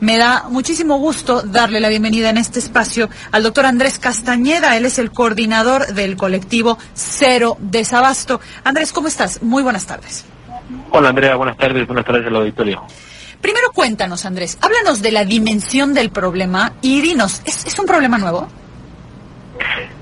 Me da muchísimo gusto darle la bienvenida en este espacio al doctor Andrés Castañeda. Él es el coordinador del colectivo Cero Desabasto. Andrés, ¿cómo estás? Muy buenas tardes. Hola Andrea, buenas tardes, buenas tardes al auditorio. Primero cuéntanos, Andrés, háblanos de la dimensión del problema y dinos, ¿es, un problema nuevo?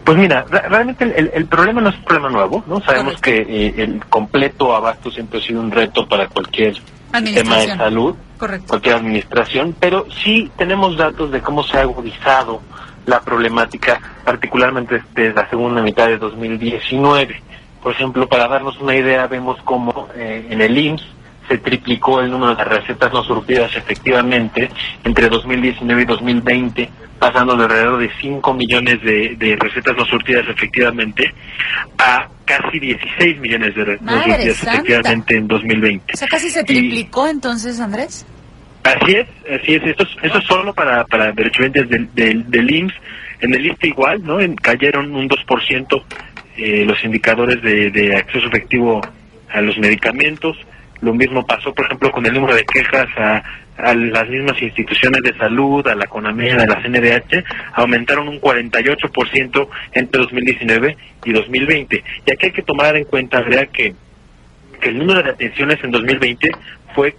Pues mira, realmente el, problema no es un problema nuevo, ¿no? Sabemos que eh, el completo abasto siempre ha sido un reto para cualquier tema de salud cualquier administración, pero sí tenemos datos de cómo se ha agudizado la problemática, particularmente desde la segunda mitad de 2019. Por ejemplo, para darnos una idea, vemos cómo eh, en el IMSS se triplicó el número de recetas no surtidas efectivamente entre 2019 y 2020, pasando de alrededor de 5 millones de, recetas no surtidas efectivamente a casi 16 millones de recetas no surtidas efectivamente en 2020. O sea, casi se triplicó entonces, Andrés. Así es, así es. Esto, es solo para, para derechohabientes del, del, del, IMSS. En el ISTE igual, ¿no? En, cayeron un 2% eh, los indicadores de, de acceso efectivo a los medicamentos. Lo mismo pasó, por ejemplo, con el número de quejas a, a las mismas instituciones de salud, a la CONAMED, a la CNDH, aumentaron un 48% entre 2019 y 2020. Y aquí hay que tomar en cuenta, Andrea, que, que el número de atenciones en 2020 fue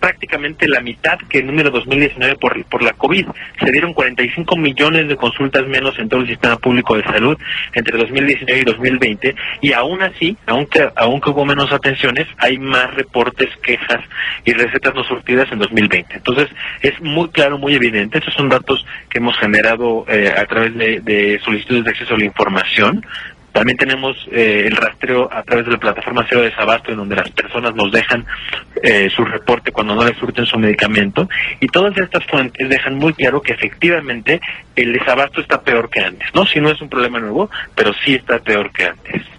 prácticamente la mitad que el número 2019 por, por la COVID. Se dieron 45 millones de consultas menos en todo el sistema público de salud entre 2019 y 2020 y aún así, aunque, aunque hubo menos atenciones, hay más reportes, quejas y recetas no surtidas en 2020. Entonces, es muy claro, muy evidente. Estos son datos que hemos generado eh, a través de, de solicitudes de acceso a la información también tenemos eh, el rastreo a través de la plataforma Cero Desabasto, en donde las personas nos dejan eh, su reporte cuando no les surten su medicamento. Y todas estas fuentes dejan muy claro que efectivamente el desabasto está peor que antes. No, si no es un problema nuevo, pero sí está peor que antes.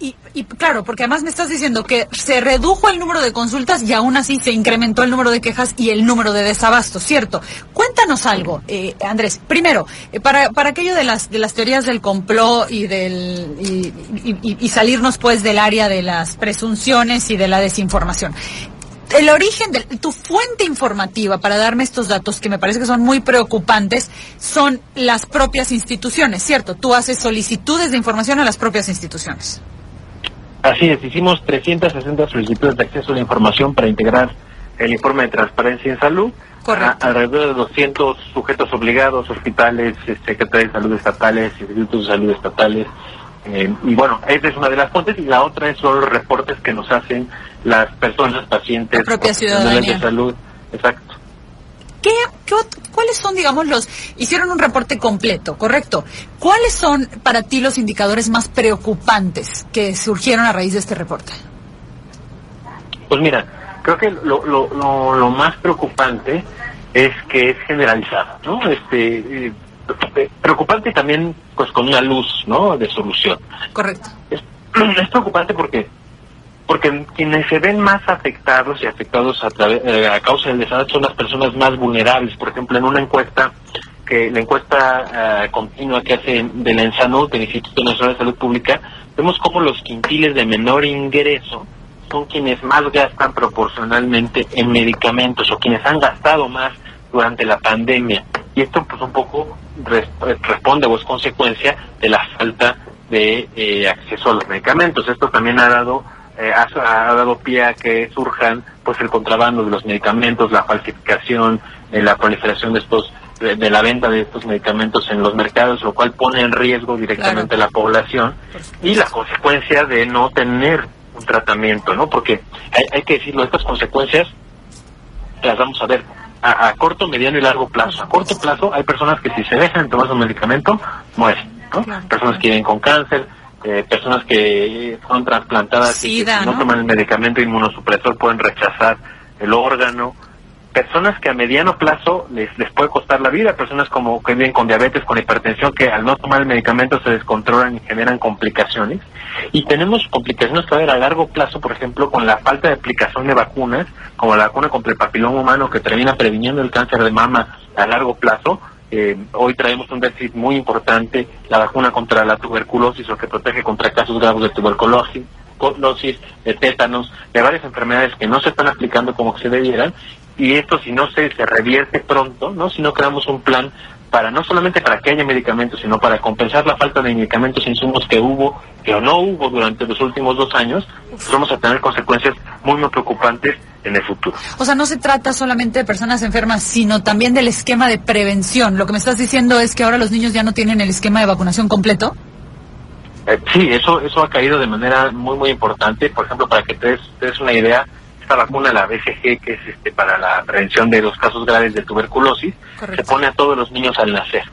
Y, claro, porque además me estás diciendo que se redujo el número de consultas y aún así se incrementó el número de quejas y el número de desabastos, ¿cierto? Cuéntanos algo, eh, Andrés. Primero, eh, para, para aquello de las, de las teorías del complot y, del, y, salirnos pues del área de las presunciones y de la desinformación el origen de tu fuente informativa para darme estos datos que me parece que son muy preocupantes son las propias instituciones, ¿cierto? Tú haces solicitudes de información a las propias instituciones. Así es, hicimos 360 solicitudes de acceso a la información para integrar el informe de transparencia en salud. Correcto. alrededor de 200 sujetos obligados, hospitales, secretarios de salud estatales, institutos de salud estatales. Eh, y bueno, esa es una de las fuentes y la otra son los reportes que nos hacen las personas, pacientes, la propia ciudadanía. de salud. Exacto. ¿Qué, cuáles son, digamos, los... Hicieron un reporte completo, ¿correcto? ¿Cuáles son para ti los indicadores más preocupantes que surgieron a raíz de este reporte? Pues mira, creo que lo, lo, lo, más preocupante es que es generalizado, ¿no? Este, eh, preocupante también pues con una luz, ¿no? De solución. Correcto. Es, es preocupante porque porque quienes se ven más afectados y afectados a, eh, a causa del desastre son las personas más vulnerables. Por ejemplo, en una encuesta que la encuesta eh, continua que hace de la ENSANUD, del Instituto Nacional de Salud Pública, vemos cómo los quintiles de menor ingreso son quienes más gastan proporcionalmente en medicamentos o quienes han gastado más durante la pandemia. Y esto pues un poco responde o es consecuencia de la falta de eh, acceso a los medicamentos. Esto también ha dado eh, ha, dado pie a que surjan pues el contrabando de los medicamentos, la falsificación, eh, la proliferación de estos de, la venta de estos medicamentos en los mercados, lo cual pone en riesgo directamente a la población y la consecuencia de no tener un tratamiento, ¿no? Porque hay, hay que decirlo, estas consecuencias las vamos a ver a, corto, mediano y largo plazo. A corto plazo hay personas que si se dejan de tomar su medicamento, mueren, ¿no? Personas que viven con cáncer, eh, personas que son trasplantadas y que no toman el medicamento inmunosupresor pueden rechazar el órgano, personas que a mediano plazo les, les puede costar la vida, personas como que viven con diabetes, con hipertensión, que al no tomar el medicamento se descontrolan y generan complicaciones. Y tenemos complicaciones todavía a largo plazo, por ejemplo, con la falta de aplicación de vacunas, como la vacuna contra el papiloma humano que termina previniendo el cáncer de mama a largo plazo, eh, hoy traemos un déficit muy importante, la vacuna contra la tuberculosis o que protege contra casos graves de tuberculosis, de tétanos, de varias enfermedades que no se están aplicando como se debieran y esto si no se, se revierte pronto, ¿no? Si no creamos un plan para no solamente para que haya medicamentos, sino para compensar la falta de medicamentos e insumos que hubo, que o no hubo durante los últimos dos años, vamos a tener consecuencias muy, muy preocupantes en el futuro. O sea, no se trata solamente de personas enfermas, sino también del esquema de prevención. Lo que me estás diciendo es que ahora los niños ya no tienen el esquema de vacunación completo. Eh, sí, eso eso ha caído de manera muy, muy importante. Por ejemplo, para que te des, te des una idea, esta vacuna, la BCG, que es este, para la prevención de los casos graves de tuberculosis, se pone a todos los niños al nacer.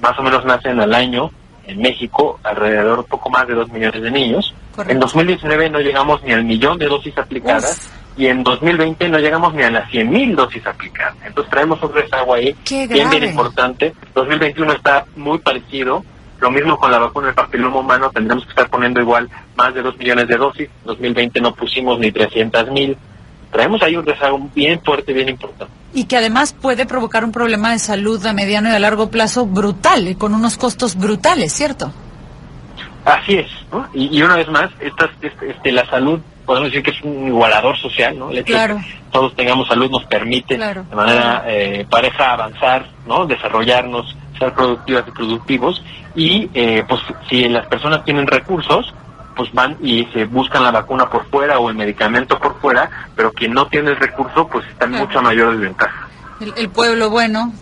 Más o menos nacen al año en México alrededor poco más de dos millones de niños. En 2019 no llegamos ni al millón de dosis aplicadas. Y en 2020 no llegamos ni a las 100.000 dosis aplicadas. Entonces traemos un rezago ahí bien, bien importante. 2021 está muy parecido. Lo mismo con la vacuna del papiloma humano, tendremos que estar poniendo igual más de 2 millones de dosis. 2020 no pusimos ni 300 mil. Traemos ahí un rezago bien fuerte, bien importante. Y que además puede provocar un problema de salud a mediano y a largo plazo brutal, con unos costos brutales, ¿cierto? Así es, ¿no? Y, una vez más, esta, este, este, la salud, podemos decir que es un igualador social, ¿no? El claro. que todos tengamos salud nos permite de manera eh, pareja avanzar, ¿no? Desarrollarnos, ser productivas y productivos y eh, pues si las personas tienen recursos pues van y se buscan la vacuna por fuera o el medicamento por fuera pero quien no tiene el recurso pues está en mucha mayor desventaja. El pueblo bueno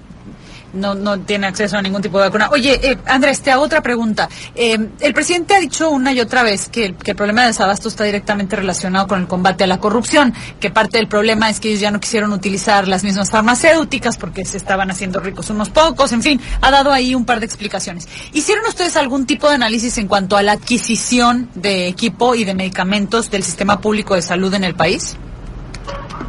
no, no tiene acceso a ningún tipo de vacuna. Oye, eh, Andrés, te hago otra pregunta. Eh, el presidente ha dicho una y otra vez que, el problema de desabasto está directamente relacionado con el combate a la corrupción, que parte del problema es que ellos ya no quisieron utilizar las mismas farmacéuticas porque se estaban haciendo ricos unos pocos, en fin, ha dado ahí un par de explicaciones. ¿Hicieron ustedes algún tipo de análisis en cuanto a la adquisición de equipo y de medicamentos del sistema público de salud en el país?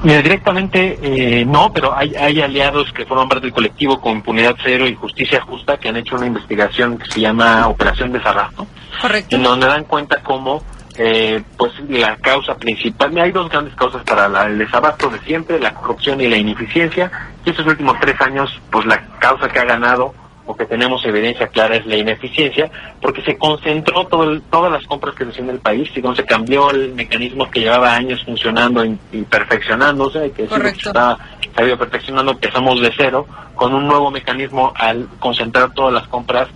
Mira, directamente eh, no, pero hay, hay aliados que forman parte del colectivo con Impunidad Cero y Justicia Justa que han hecho una investigación que se llama Operación Desarrastro. Correcto. En donde dan cuenta cómo eh, pues la causa principal, hay dos grandes causas para el desabasto de siempre, la corrupción y la ineficiencia, y estos últimos tres años, pues la causa que ha ganado o que tenemos evidencia clara es la ineficiencia, porque se concentró todo todas las compras que se en el país, y se cambió el mecanismo que llevaba años funcionando y, perfeccionándose, que se está, se ha ido perfeccionando, empezamos de cero, con un nuevo mecanismo al concentrar todas las compras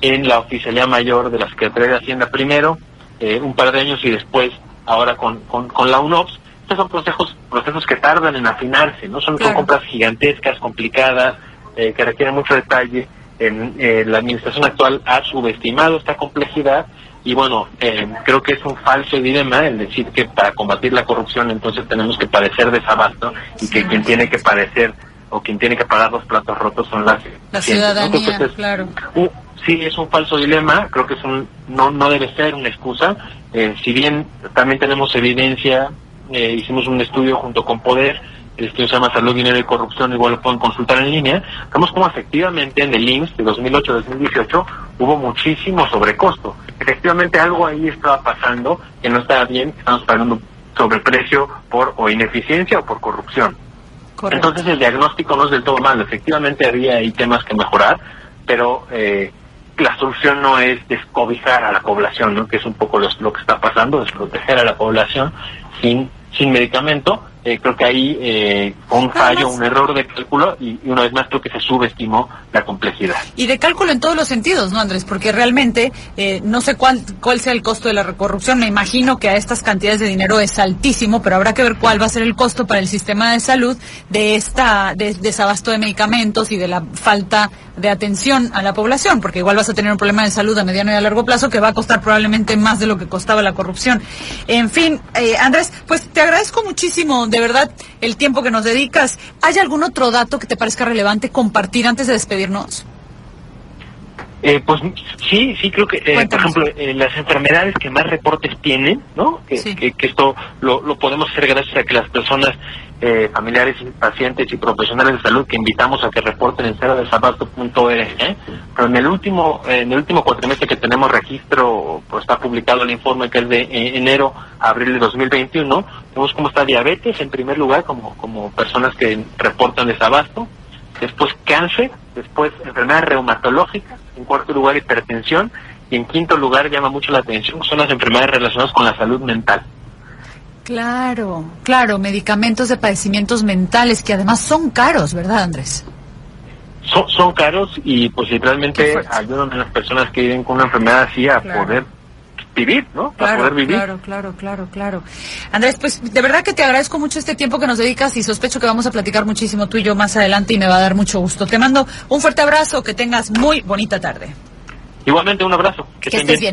en la oficialía mayor de la Secretaría de Hacienda primero, eh, un par de años y después ahora con, con, con la UNOPS. Estos son procesos, procesos que tardan en afinarse, no son, compras gigantescas, complicadas, eh, que requieren mucho detalle en, eh, la administración actual ha subestimado esta complejidad y bueno, eh, creo que es un falso dilema el decir que para combatir la corrupción entonces tenemos que padecer desabasto y que quien tiene que padecer o quien tiene que pagar los platos rotos son las la ciudadanía, claro. sí, es un falso dilema, creo que es un, no, no debe ser una excusa, eh, si bien también tenemos evidencia, hicimos un estudio junto con Poder, estudio se llama Salud, Dinero y Corrupción, igual lo pueden consultar en línea, vemos como efectivamente en el IMSS de 2008-2018 hubo muchísimo sobrecosto. Efectivamente algo ahí estaba pasando que no estaba bien, que estamos pagando sobreprecio por o ineficiencia o por corrupción. Entonces el diagnóstico no es del todo malo, efectivamente había ahí temas que mejorar, pero eh, la solución no es descobijar a la población, ¿no? que es un poco lo, lo que está pasando, es proteger a la población sin, sin medicamento eh, creo que ahí eh, un fallo, un error de cálculo y, una vez más creo que se subestimó la complejidad. Y de cálculo en todos los sentidos, ¿no, Andrés? Porque realmente eh, no sé cuál, cuál sea el costo de la corrupción. Me imagino que a estas cantidades de dinero es altísimo, pero habrá que ver cuál va a ser el costo para el sistema de salud de esta de, desabasto de medicamentos y de la falta de atención a la población, porque igual vas a tener un problema de salud a mediano y a largo plazo que va a costar probablemente más de lo que costaba la corrupción. En fin, Andrés, pues te agradezco muchísimo de verdad el tiempo que nos dedicas. ¿Hay algún otro dato que te parezca relevante compartir antes de despedirnos? Eh, pues sí, sí creo que, eh, por ejemplo, eh, las enfermedades que más reportes tienen, ¿no? Que, que, esto lo, lo, podemos hacer gracias a que las personas, eh, familiares, pacientes y profesionales de salud que invitamos a que reporten en cerodesabasto.org, ¿eh? pero en el último en el último cuatrimestre que tenemos registro, pues está publicado el informe que es de enero a abril de 2021, vemos cómo está diabetes en primer lugar como, como personas que reportan desabasto, después cáncer, después enfermedades reumatológicas, en cuarto lugar hipertensión y en quinto lugar llama mucho la atención son las enfermedades relacionadas con la salud mental. Claro, claro, medicamentos de padecimientos mentales que además son caros, ¿verdad, Andrés? Son, son caros y pues literalmente ayudan a las personas que viven con una enfermedad así a poder vivir, ¿no? Claro, poder vivir. Claro, claro, claro, claro. Andrés, pues de verdad que te agradezco mucho este tiempo que nos dedicas y sospecho que vamos a platicar muchísimo tú y yo más adelante y me va a dar mucho gusto. Te mando un fuerte abrazo, que tengas muy bonita tarde. Igualmente un abrazo. Que, estés bien.